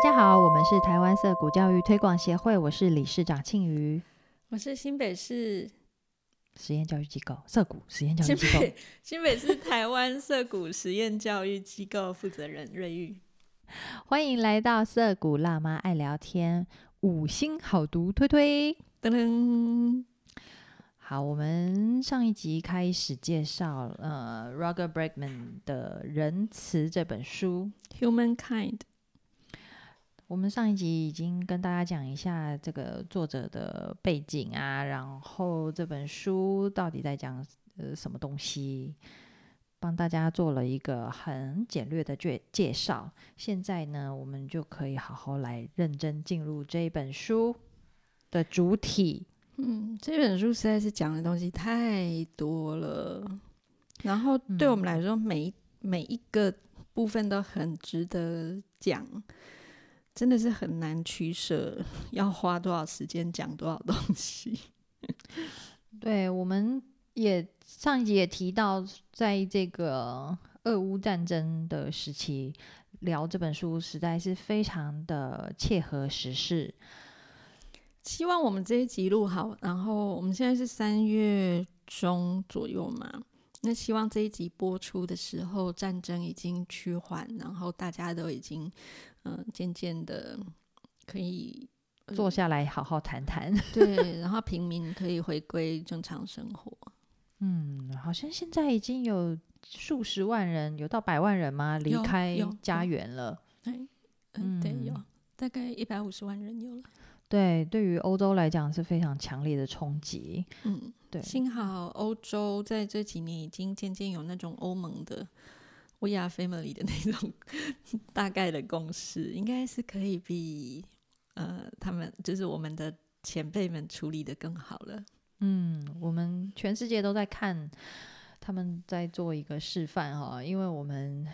家好，我们是台湾色谷教育推广协会，我是理事长庆瑜。我是新北市实验教育机构色谷实验教育新机构，北新北市台湾色谷实验教育机构负责人瑞玉。欢迎来到色谷辣妈爱聊天，五星好读推推。噔噔，好，我们上一集开始介绍呃 Roger Bregman 的《仁慈》这本书。Humankind，我们上一集已经跟大家讲一下这个作者的背景啊，然后这本书到底在讲呃什么东西，帮大家做了一个很简略的介介绍。现在呢，我们就可以好好来认真进入这一本书的主体。嗯，这本书实在是讲的东西太多了，然后对我们来说，每一每一个部分都很值得讲，真的是很难取舍，要花多少时间讲多少东西。对，我们也上一集也提到，在这个俄乌战争的时期，聊这本书实在是非常的切合时事。希望我们这一集录好，然后我们现在是三月中左右嘛，那希望这一集播出的时候，战争已经趋缓，然后大家都已经嗯、呃渐渐的可以坐下来好好谈谈。对，然后平民可以回归正常生活。嗯，好像现在已经有数十万人，有到百万人吗？离开家园了。哎，嗯，对，有嗯大概一百五十万人有了。对，对于欧洲来讲是非常强烈的冲击。嗯，对，幸好欧洲在这几年已经渐渐有那种欧盟的 “We are family” 的那种 大概的共识，应该是可以比呃他们就是我们的前辈们处理的更好了。嗯，我们全世界都在看他们在做一个示范哈，因为我们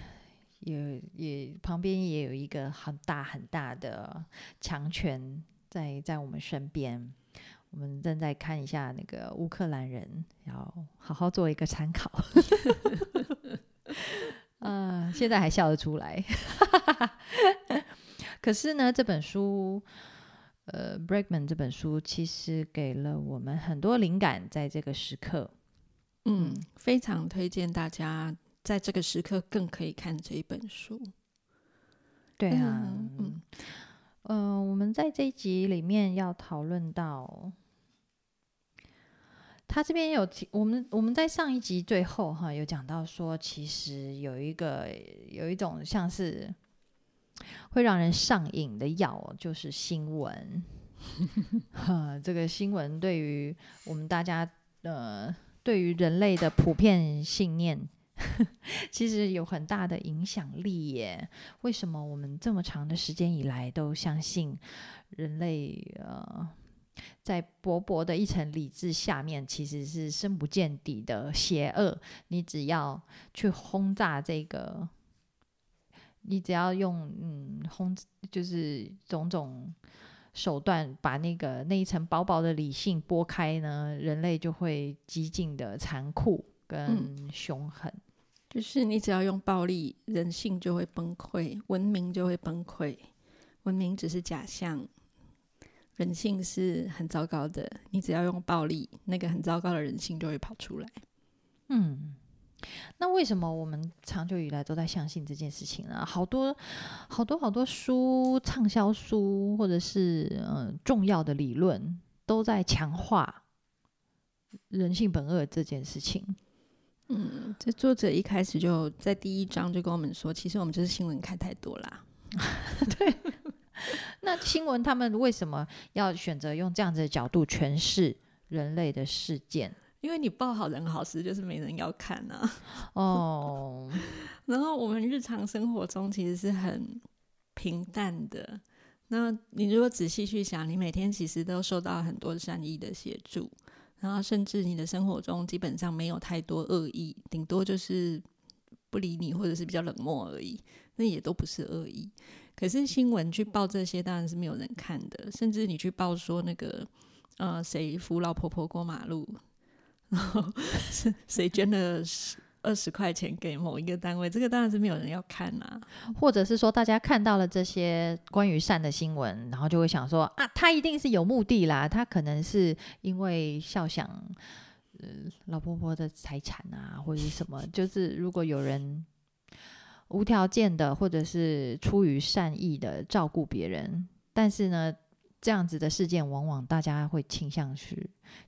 也也旁边也有一个很大很大的强权在在我们身边，我们正在看一下那个乌克兰人，要好好做一个参考。呃、现在还笑得出来，可是呢，这本书。呃，Bregman 这本书其实给了我们很多灵感，在这个时刻。嗯，非常推荐大家在这个时刻更可以看这一本书。对啊，嗯嗯，呃，我们在这一集里面要讨论到，他这边有提，我们我们在上一集最后哈有讲到说，其实有一个有一种像是会让人上瘾的药，就是新闻。哈，这个新闻对于我们大家呃，对于人类的普遍信念，其实有很大的影响力耶。为什么我们这么长的时间以来都相信人类呃，在薄薄的一层理智下面，其实是深不见底的邪恶？你只要去轰炸这个，你只要用嗯轰，就是种种。手段把那个那一层薄薄的理性拨开呢，人类就会激进的残酷跟凶狠。就是你只要用暴力，人性就会崩溃，文明就会崩溃。文明只是假象，人性是很糟糕的。你只要用暴力，那个很糟糕的人性就会跑出来。嗯，那为什么我们长久以来都在相信这件事情呢？好多好多好多书、畅销书，或者是呃重要的理论，都在强化人性本恶这件事情。嗯，这作者一开始就在第一章就跟我们说，其实我们就是新闻看太多啦。对那新闻他们为什么要选择用这样子的角度诠释人类的事件？因为你报好人好事，就是没人要看啊。哦，然后我们日常生活中其实是很平淡的。那你如果仔细去想，你每天其实都受到很多善意的协助，然后甚至你的生活中基本上没有太多恶意，顶多就是不理你或者是比较冷漠而已，那也都不是恶意。可是新闻去报这些当然是没有人看的，甚至你去报说那个呃谁扶老婆婆过马路，然后 是谁捐了二十块钱给某一个单位，这个当然是没有人要看啊。或者是说，大家看到了这些关于善的新闻，然后就会想说啊，他一定是有目的啦，他可能是因为笑想呃老婆婆的财产啊，或者什么，就是如果有人无条件的或者是出于善意的照顾别人，但是呢。这样子的事件，往往大家会倾向是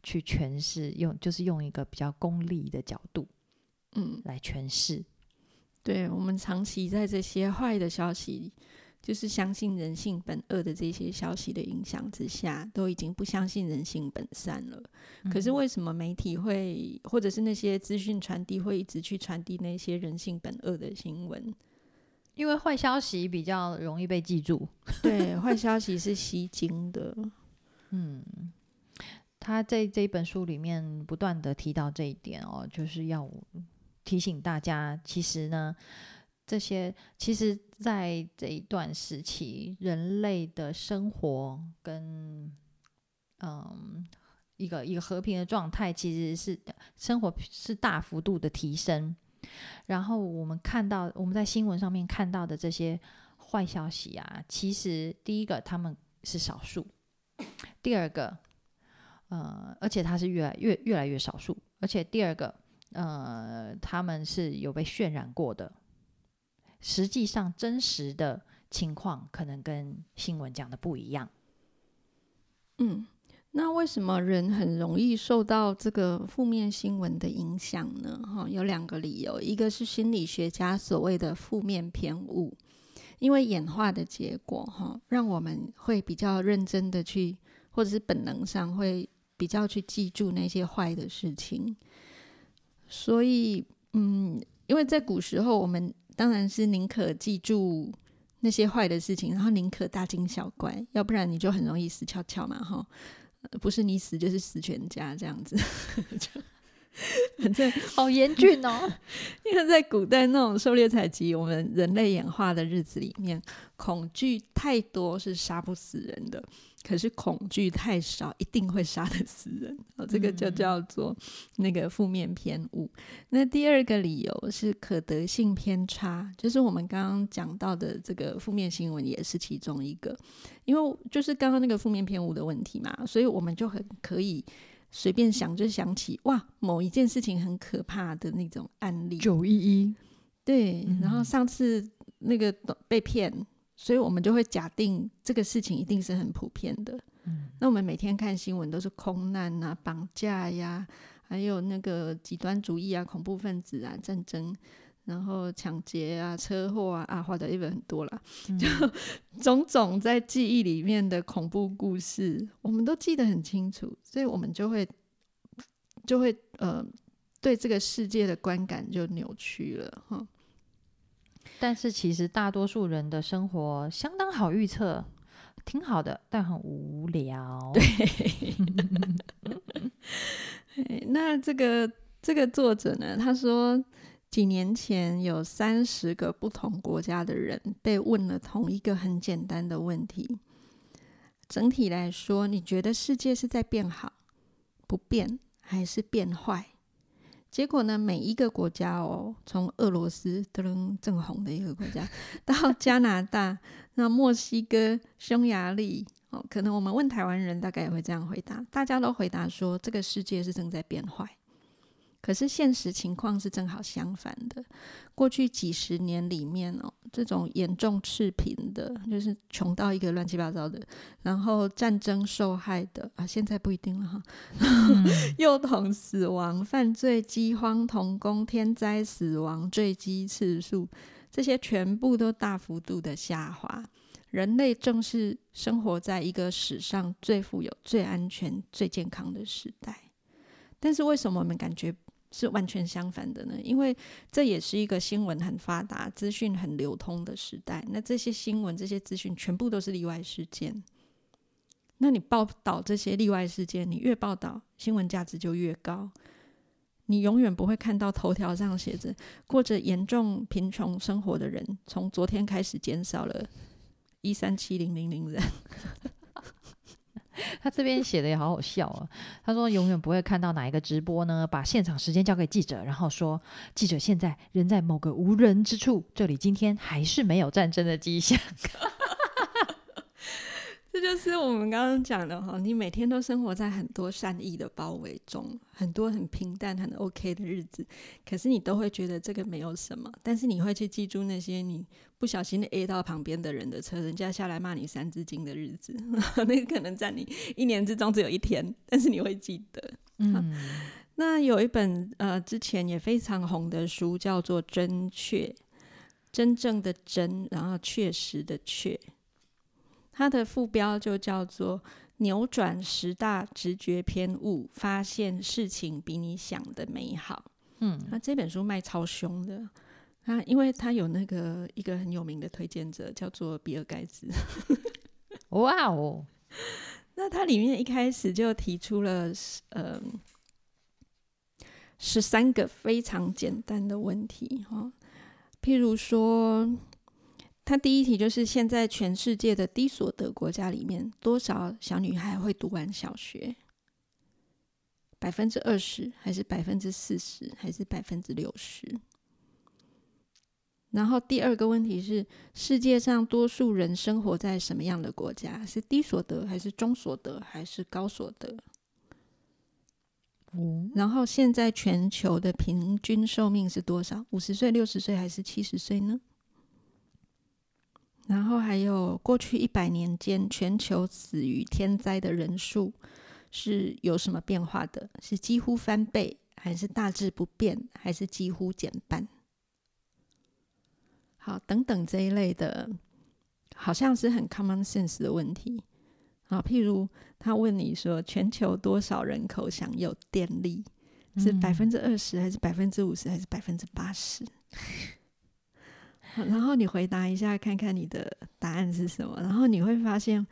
去诠释，用就是用一个比较功利的角度，嗯，来诠释。对我们长期在这些坏的消息，就是相信人性本恶的这些消息的影响之下，都已经不相信人性本善了。可是为什么媒体会，或者是那些资讯传递会一直去传递那些人性本恶的新闻？因为坏消息比较容易被记住，对，坏消息是吸睛的。嗯，他在这一本书里面不断的提到这一点哦，就是要提醒大家，其实呢，这些其实在这一段时期，人类的生活跟嗯一个一个和平的状态，其实是生活是大幅度的提升。然后我们看到我们在新闻上面看到的这些坏消息啊，其实第一个他们是少数，第二个，呃，而且它是越来越越来越少数，而且第二个，呃，他们是有被渲染过的，实际上真实的情况可能跟新闻讲的不一样，嗯。那为什么人很容易受到这个负面新闻的影响呢？哈，有两个理由，一个是心理学家所谓的负面偏误，因为演化的结果，哈，让我们会比较认真的去，或者是本能上会比较去记住那些坏的事情。所以，嗯，因为在古时候，我们当然是宁可记住那些坏的事情，然后宁可大惊小怪，要不然你就很容易死翘翘嘛，哈。不是你死就是死全家这样子，反正 好严峻哦。因为在古代那种狩猎采集，我们人类演化的日子里面，恐惧太多是杀不死人的。可是恐惧太少，一定会杀得死人。哦，这个就叫做那个负面偏误。那第二个理由是可得性偏差，就是我们刚刚讲到的这个负面新闻也是其中一个。因为就是刚刚那个负面偏误的问题嘛，所以我们就很可以随便想就想起哇，某一件事情很可怕的那种案例。九一一，对，然后上次那个被骗。所以我们就会假定这个事情一定是很普遍的。嗯，那我们每天看新闻都是空难啊、绑架呀，还有那个极端主义啊、恐怖分子啊、战争，然后抢劫啊、车祸啊啊，或者一本很多了，就 种种在记忆里面的恐怖故事，我们都记得很清楚，所以我们就会就会呃，对这个世界的观感就扭曲了哈。但是其实大多数人的生活相当好预测，挺好的，但很无聊。对，那这个这个作者呢？他说，几年前有三十个不同国家的人被问了同一个很简单的问题：整体来说，你觉得世界是在变好、不变，还是变坏？结果呢？每一个国家哦，从俄罗斯噔正红的一个国家，到加拿大、那墨西哥、匈牙利哦，可能我们问台湾人，大概也会这样回答，大家都回答说，这个世界是正在变坏。可是现实情况是正好相反的。过去几十年里面哦，这种严重赤贫的，就是穷到一个乱七八糟的，然后战争受害的啊，现在不一定了哈。幼童死亡、犯罪、饥荒、童工、天灾、死亡、坠机次数，这些全部都大幅度的下滑。人类正是生活在一个史上最富有、最安全、最健康的时代。但是为什么我们感觉？是完全相反的呢，因为这也是一个新闻很发达、资讯很流通的时代。那这些新闻、这些资讯全部都是例外事件。那你报道这些例外事件，你越报道，新闻价值就越高。你永远不会看到头条上写着过着严重贫穷生活的人，从昨天开始减少了一三七零零零人。他这边写的也好好笑啊。他说永远不会看到哪一个直播呢，把现场时间交给记者，然后说记者现在人在某个无人之处，这里今天还是没有战争的迹象。这就是我们刚刚讲的哈，你每天都生活在很多善意的包围中，很多很平淡、很 OK 的日子，可是你都会觉得这个没有什么，但是你会去记住那些你不小心 A 到旁边的人的车，人家下来骂你三字经的日子，那个可能在你一年之中只有一天，但是你会记得。嗯，那有一本呃之前也非常红的书，叫做《真确》，真正的真，然后确实的确。它的副标就叫做“扭转十大直觉偏误，发现事情比你想的美好”。嗯，那这本书卖超凶的，啊，因为它有那个一个很有名的推荐者叫做比尔盖茨。哇哦！那它里面一开始就提出了呃十三个非常简单的问题哈，譬如说。他第一题就是：现在全世界的低所得国家里面，多少小女孩会读完小学？百分之二十，还是百分之四十，还是百分之六十？然后第二个问题是：世界上多数人生活在什么样的国家？是低所得，还是中所得，还是高所得？嗯然后现在全球的平均寿命是多少？五十岁、六十岁，还是七十岁呢？然后还有过去一百年间，全球死于天灾的人数是有什么变化的？是几乎翻倍，还是大致不变，还是几乎减半？好，等等这一类的，好像是很 common sense 的问题。好，譬如他问你说，全球多少人口享有电力？是百分之二十，还是百分之五十，还是百分之八十？然后你回答一下，看看你的答案是什么。然后你会发现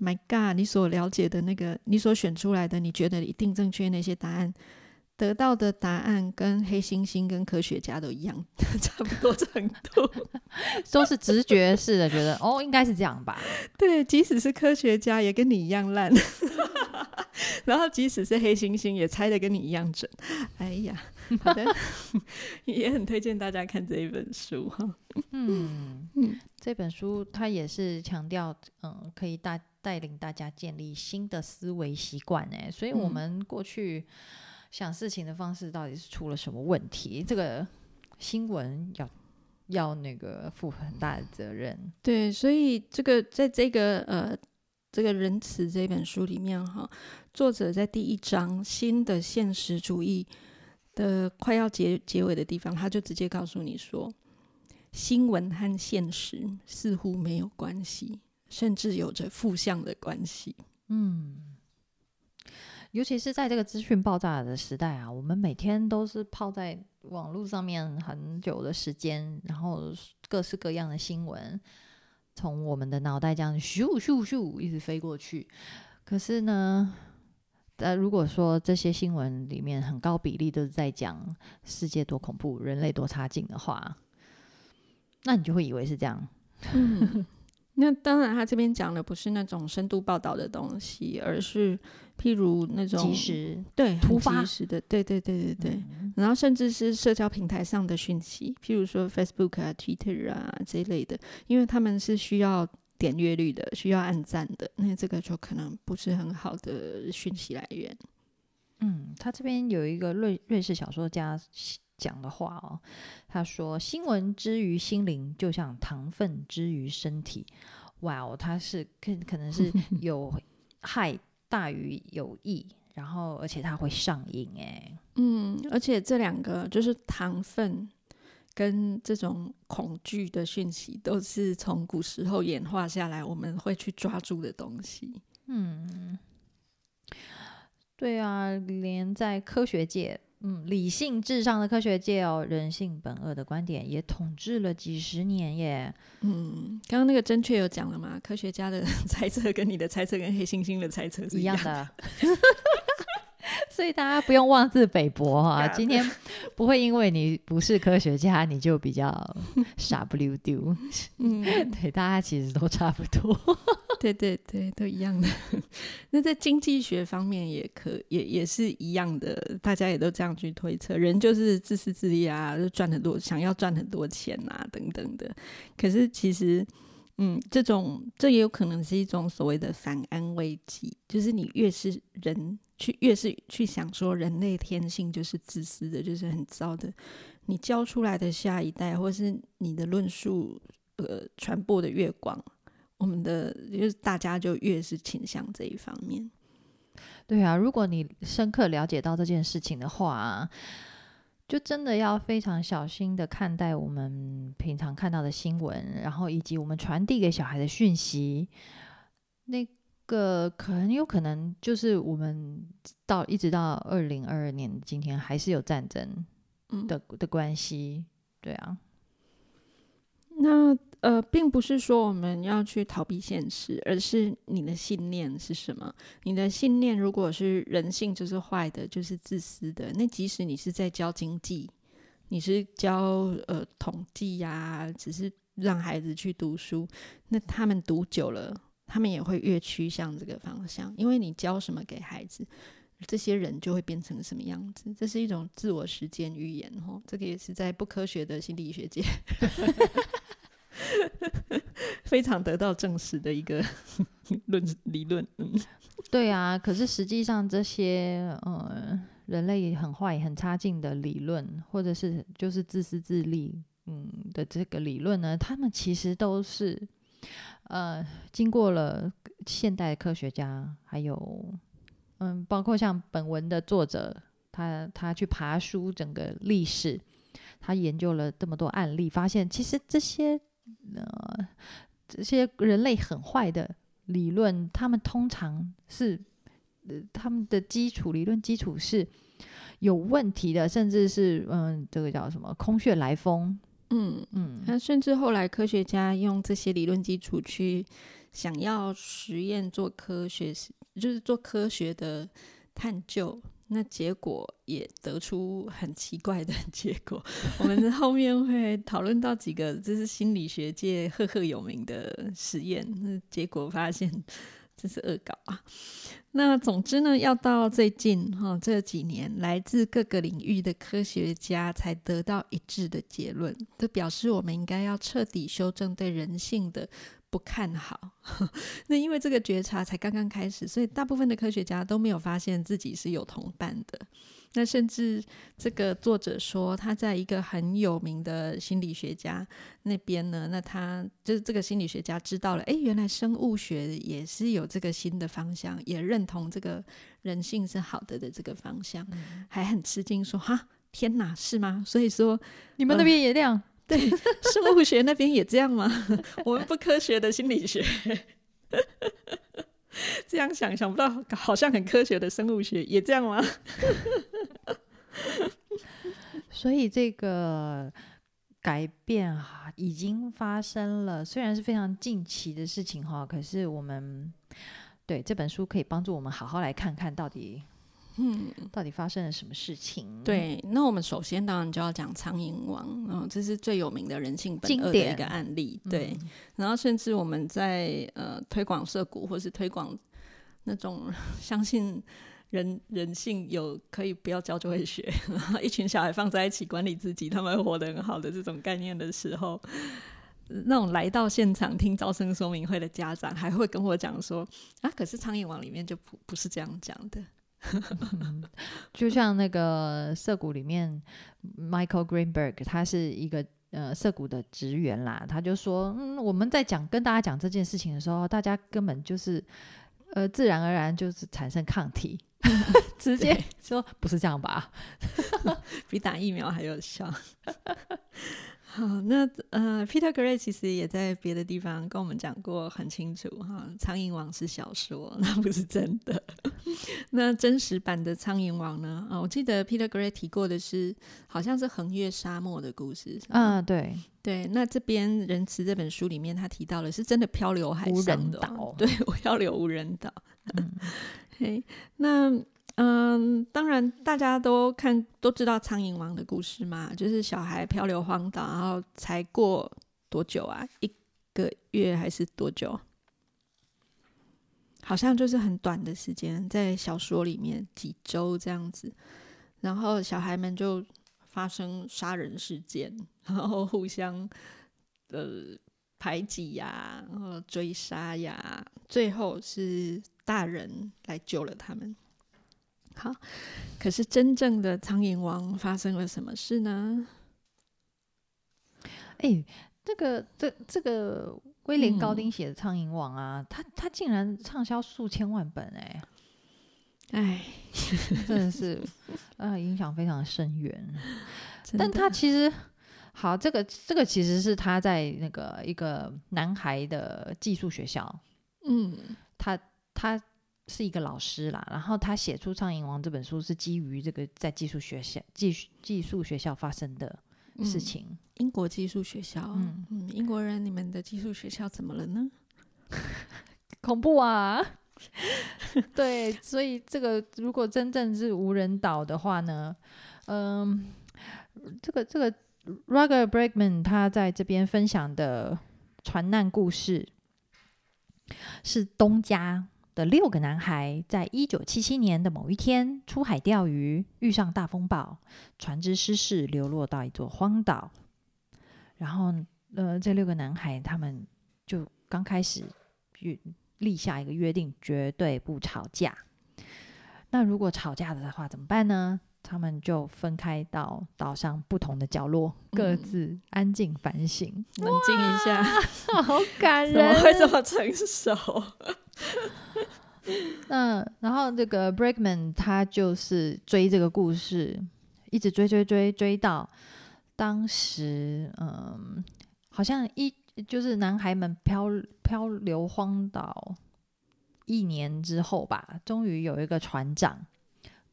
，My God，你所了解的那个，你所选出来的，你觉得一定正确那些答案，得到的答案跟黑猩猩跟科学家都一样，差不多程度，都是直觉式的，觉得哦，应该是这样吧。对，即使是科学家也跟你一样烂，然后即使是黑猩猩也猜的跟你一样准。哎呀。好的，也很推荐大家看这一本书哈。嗯嗯，这本书它也是强调，嗯，可以带带领大家建立新的思维习惯哎。所以我们过去想事情的方式到底是出了什么问题？这个新闻要要那个负很大的责任。对，所以这个在这个呃这个仁慈这本书里面哈，作者在第一章新的现实主义。的快要结结尾的地方，他就直接告诉你说，新闻和现实似乎没有关系，甚至有着负向的关系。嗯，尤其是在这个资讯爆炸的时代啊，我们每天都是泡在网络上面很久的时间，然后各式各样的新闻从我们的脑袋这样咻咻咻一直飞过去，可是呢？呃，如果说这些新闻里面很高比例都是在讲世界多恐怖、人类多差劲的话，那你就会以为是这样。嗯，那当然，他这边讲的不是那种深度报道的东西，而是譬如那种即时对突发时的，对对对对对。然后甚至是社交平台上的讯息，譬如说 Facebook 啊、Twitter 啊这一类的，因为他们是需要。点阅率的需要按赞的，那这个就可能不是很好的讯息来源。嗯，他这边有一个瑞瑞士小说家讲的话哦，他说：“新闻之于心灵，就像糖分之于身体。”哇哦，他是可可能是 有害大于有益，然后而且它会上瘾哎。嗯，而且这两个就是糖分。跟这种恐惧的讯息，都是从古时候演化下来，我们会去抓住的东西。嗯，对啊，连在科学界，嗯，理性至上的科学界哦，人性本恶的观点也统治了几十年耶。嗯，刚刚那个正确有讲了嘛？科学家的 猜测跟你的猜测跟黑猩猩的猜测是一样的。所以大家不用妄自菲薄哈，今天不会因为你不是科学家，你就比较傻不溜丢。嗯，对，大家其实都差不多。对对对，都一样的。那在经济学方面也可也也是一样的，大家也都这样去推测，人就是自私自利啊，就赚很多，想要赚很多钱啊，等等的。可是其实，嗯，这种这也有可能是一种所谓的反安慰剂，就是你越是人去越是去想说人类天性就是自私的，就是很糟的，你教出来的下一代，或是你的论述呃传播的越广。我们的就是大家就越是倾向这一方面，对啊，如果你深刻了解到这件事情的话，就真的要非常小心的看待我们平常看到的新闻，然后以及我们传递给小孩的讯息，那个可能有可能就是我们到一直到二零二二年今天还是有战争的的关系，对啊，那。呃，并不是说我们要去逃避现实，而是你的信念是什么？你的信念如果是人性就是坏的，就是自私的，那即使你是在教经济，你是教呃统计呀，只是让孩子去读书，那他们读久了，他们也会越趋向这个方向，因为你教什么给孩子，这些人就会变成什么样子，这是一种自我实践预言哦，这个也是在不科学的心理学界。非常得到证实的一个 论理论，嗯，对啊。可是实际上，这些呃人类很坏、很差劲的理论，或者是就是自私自利，嗯的这个理论呢，他们其实都是呃经过了现代科学家，还有嗯，包括像本文的作者，他他去爬书整个历史，他研究了这么多案例，发现其实这些。呃，这些人类很坏的理论，他们通常是呃，他们的基础理论基础是有问题的，甚至是嗯，这个叫什么空穴来风？嗯嗯，那甚至后来科学家用这些理论基础去想要实验做科学，就是做科学的探究。那结果也得出很奇怪的 结果。我们后面会讨论到几个，这是心理学界赫赫有名的实验。那结果发现这是恶搞啊。那总之呢，要到最近哈这几年，来自各个领域的科学家才得到一致的结论，这表示我们应该要彻底修正对人性的。不看好，那因为这个觉察才刚刚开始，所以大部分的科学家都没有发现自己是有同伴的。那甚至这个作者说，他在一个很有名的心理学家那边呢，那他就是这个心理学家知道了，哎，原来生物学也是有这个新的方向，也认同这个人性是好的的这个方向，还很吃惊说：“哈，天哪，是吗？”所以说，你们那边也这样。对，生物学那边也这样吗？我们不科学的心理学，这样想想不到，好像很科学的生物学也这样吗？所以这个改变哈已经发生了，虽然是非常近期的事情哈，可是我们对这本书可以帮助我们好好来看看到底。嗯，到底发生了什么事情？对，那我们首先当然就要讲苍蝇王，嗯，这是最有名的人性本恶的一个案例。对，然后甚至我们在呃推广社股，或是推广那种相信人人性有可以不要教就会学，然 后一群小孩放在一起管理自己，他们会活得很好的这种概念的时候，那种来到现场听招生说明会的家长还会跟我讲说啊，可是苍蝇王里面就不不是这样讲的。就像那个涩谷里面，Michael Greenberg，他是一个呃涩谷的职员啦，他就说，嗯，我们在讲跟大家讲这件事情的时候，大家根本就是呃自然而然就是产生抗体，直接说不是这样吧，比打疫苗还有效。好，那呃，Peter Gray 其实也在别的地方跟我们讲过很清楚哈，《苍蝇王》是小说，那不是真的。那真实版的《苍蝇王》呢？啊，我记得 Peter Gray 提过的是，好像是横越沙漠的故事。嗯，对对。那这边《仁慈》这本书里面，他提到了是真的漂流海上的，对，漂流无人岛。嘿，那。嗯，当然，大家都看都知道苍蝇王的故事嘛，就是小孩漂流荒岛，然后才过多久啊？一个月还是多久？好像就是很短的时间，在小说里面几周这样子，然后小孩们就发生杀人事件，然后互相呃排挤呀，然后追杀呀，最后是大人来救了他们。好，可是真正的苍蝇王发生了什么事呢？哎，这个这这个威廉嗯。高丁写的《苍蝇王》啊，他他竟然畅销数千万本、哎，哎，真的是呃影响非常深远。但他其实好，这个这个其实是他在那个一个男孩的寄宿学校，嗯。他他是一个老师啦，然后他写出《苍蝇王》这本书是基于这个在技术学校寄寄宿学校发生的事嗯情。英国技术学校，嗯嗯英国人，你们的技术学校怎么了呢？恐怖啊！对，所以这个如果真正是无人岛的话呢，嗯，这个这个 Roger Bregman 他在这边分享的船难故事是东家的六个男孩在一九七七年的某一天出海钓鱼，遇上大风暴，船只失事，流落到一座荒岛。然后，呃，这六个男孩他们就刚开始约立下一个约定，绝对不吵架。那如果吵架了的话怎么办呢？他们就分开到岛上不同的角落，各嗯自安静反省。冷静一下，好感人怎么会这么成熟？那然后这个 Bregman 他就是追这个故事，一直追追追追到当时，嗯，好像一就是男孩们漂漂流荒岛一年之后吧，终于有一个船长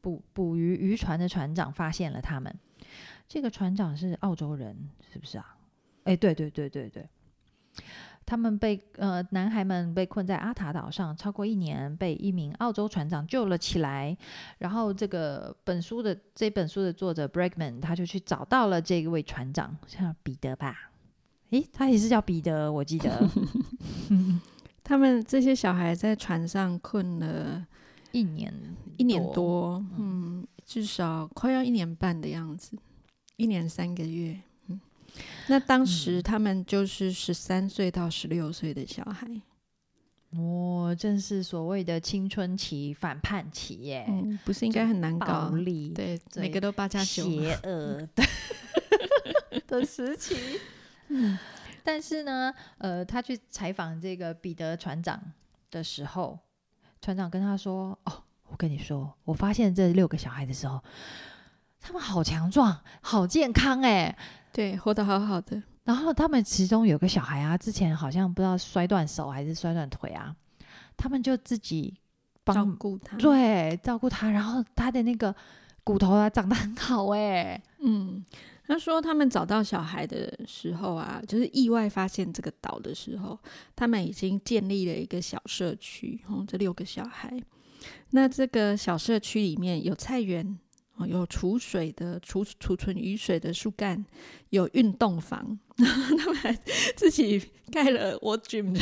捕捕鱼渔船的船长发现了他们。这个船长是澳洲人，是不是啊？哎，对对对对对。他们被呃男孩们被困在阿塔岛上超过一年，被一名澳洲船长救了起来。然后这个本书的这本书的作者 Bregman 他就去找到了这位船长，像彼得吧？诶，他也是叫彼得，我记得 他们这些小孩在船上困了一年一年多，嗯，至少快要一年半的样子，一年三个月。嗯，那当时他们就是十三岁到十六岁的小孩，哦，正是所谓的青春期反叛期耶，嗯，不是应该很难暴搞？力、对，对每个都八加九。邪恶的 的时期。嗯但是呢，呃，他去采访这个彼得船长的时候，船长跟他说：“哦，我跟你说，我发现这六个小孩的时候，他们好强壮，好健康哎。对，活得好好的。然后他们其中有个小孩啊，之前好像不知道摔断手还是摔断腿啊，他们就自己照帮顾他，对照顾他，然后他的那个骨头啊长得很好哎。嗯，他说他们找到小孩的时候啊，就是意外发现这个岛的时候，他们已经建立了一个小社区。哦，这六个小孩，那这个小社区里面有菜园，哦，有储水的储储存雨水的树干，有运动房，他们还自己盖了 w a gym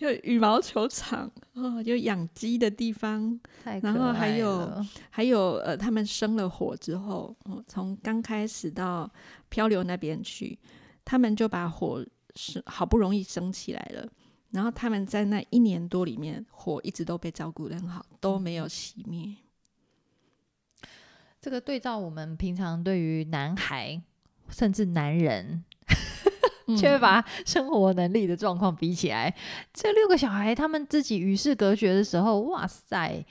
之类的。有羽毛球场哦，有养鸡的地方，太然后还有了还有呃，他们生了火之后，哦，从刚开始到漂流那边去，他们就把火是好不容易升起来了。然后他们在那一年多里面，火一直都被照顾的很好，都没有熄灭。这个对照我们平常对于男孩甚至男人嗯缺乏生活能力的状况比起来，这六个小孩他们自己与世隔绝的时候，哇塞，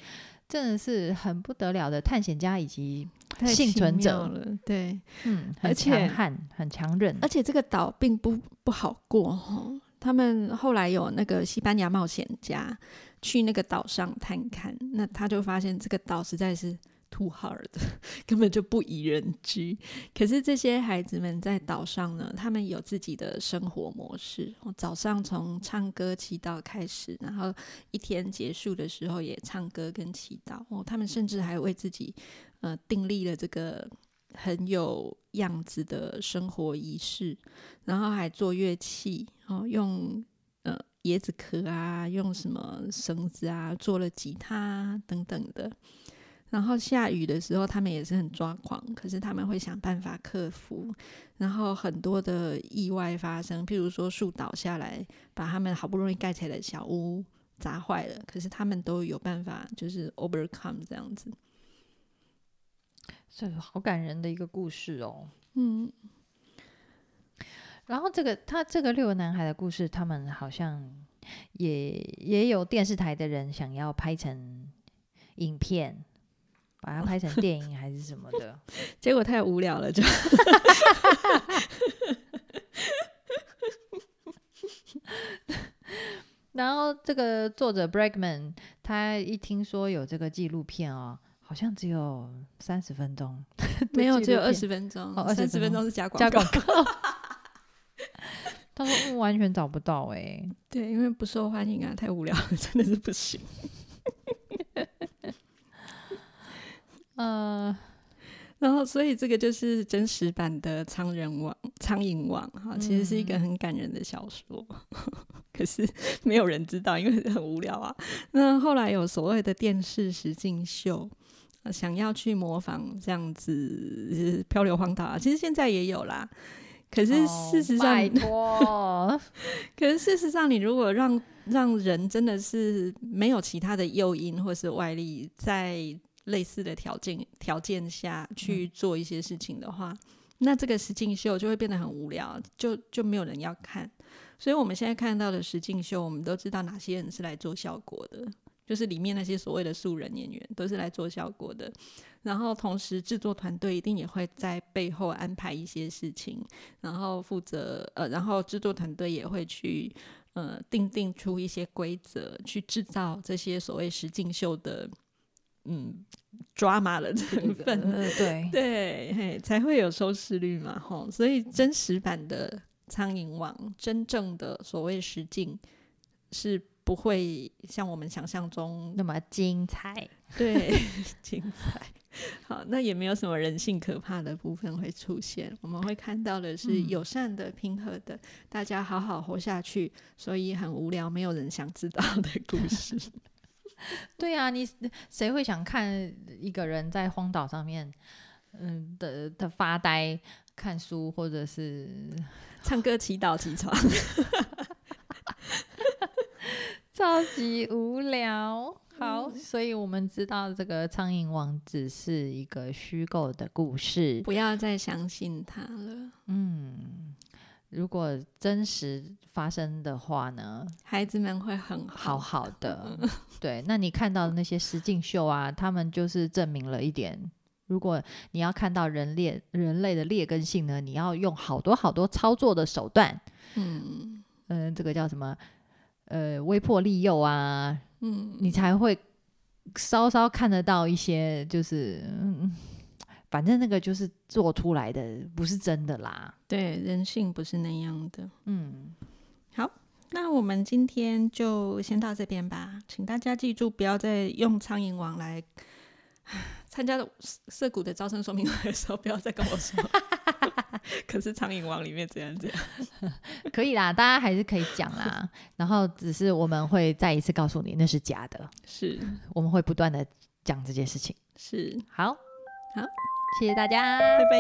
真的是很不得了的探险家以及幸存者了，对。嗯，很强悍、很强韧而。且这个岛并不不好过哦。他们后来有那个西班牙冒险家去那个岛上探看，那他就发现这个岛实在是 too hard，根本就不宜人居。可是这些孩子们在岛上呢，他们有自己的生活模式。早上从唱歌祈祷开始，然后一天结束的时候也唱歌跟祈祷。哦，他们甚至还为自己呃订立了这个很有样子的生活仪式，然后还做乐器哦，用呃椰子壳啊，用什么绳子啊做了吉他等等的。然后下雨的时候，他们也是很抓狂，可是他们会想办法克服。然后很多的意外发生，譬如说树倒下来，把他们好不容易盖起来的小屋砸坏了，可是他们都有办法，就是 overcome 这样子。这好感人的一个故事哦。嗯，然后这个他这个六个男孩的故事，他们好像也也有电视台的人想要拍成影片。把它拍成电影还是什么的，结果太无聊了，就。然后这个作者 Bregman，他一听说有这个纪录片哦，好像只有三十分钟，没有只有二十分钟，哦，二十分钟是加加广告。他说完全找不到哎，对，因为不受欢迎啊，太无聊了，真的是不行。呃，然后所以这个就是真实版的《苍人王》《苍蝇王》哈，其实是一个很感人的小说，可是 没有人知道，因为很无聊啊。那后来有所谓的电视实境秀，想要去模仿这样子漂流荒岛，其实现在也有啦。可是事实上，哦可是事实上，你如果让让人真的是没有其他的诱因或是外力在。类似的条件条件下去做一些事情的话，那这个实境秀就会变得很无聊，就就没有人要看。所以我们现在看到的实境秀，我们都知道哪些人是来做效果的，就是里面那些所谓的素人演员都是来做效果的。然后同时制作团队一定也会在背后安排一些事情，然后负责呃，然后制作团队也会去呃定定出一些规则，去制造这些所谓实境秀的。嗯，drama 的成分，对 对，嘿，才会有收视率嘛，吼，所以真实版的《苍蝇王》真正的所谓实境是不会像我们想象中那么精彩，对，精彩。好，那也没有什么人性可怕的部分会出现，我们会看到的是友善的、平和的，大家好好活下去，所以很无聊，没有人想知道的故事。对啊，你谁会想看一个人在荒岛上面，嗯的的发呆、看书，或者是 唱歌、祈祷、起床，超级无聊。好，所以我们知道这个苍蝇王子是一个虚构的故事，不要再相信他了。嗯。如果真实发生的话呢？孩子们会很好好的。对，那你看到的那些实境秀啊，他们就是证明了一点：如果你要看到人劣人类的劣根性呢，你要用好多好多操作的手段。嗯嗯，这个叫什么？呃，威迫利诱啊。嗯，你才会稍稍看得到一些，就是嗯。反正那个就是做出来的，不是真的啦。对，人性不是那样的。嗯，好，那我们今天就先到这边吧。请大家记住，不要再用苍蝇网来 参加涉谷的招生说明会的时候，不要再跟我说。可是苍蝇网里面怎样怎样，可以啦，大家还是可以讲啦。然后只是我们会再一次告诉你，那是假的。是，我们会不断的讲这件事情。是，好，好。谢谢大家，拜拜。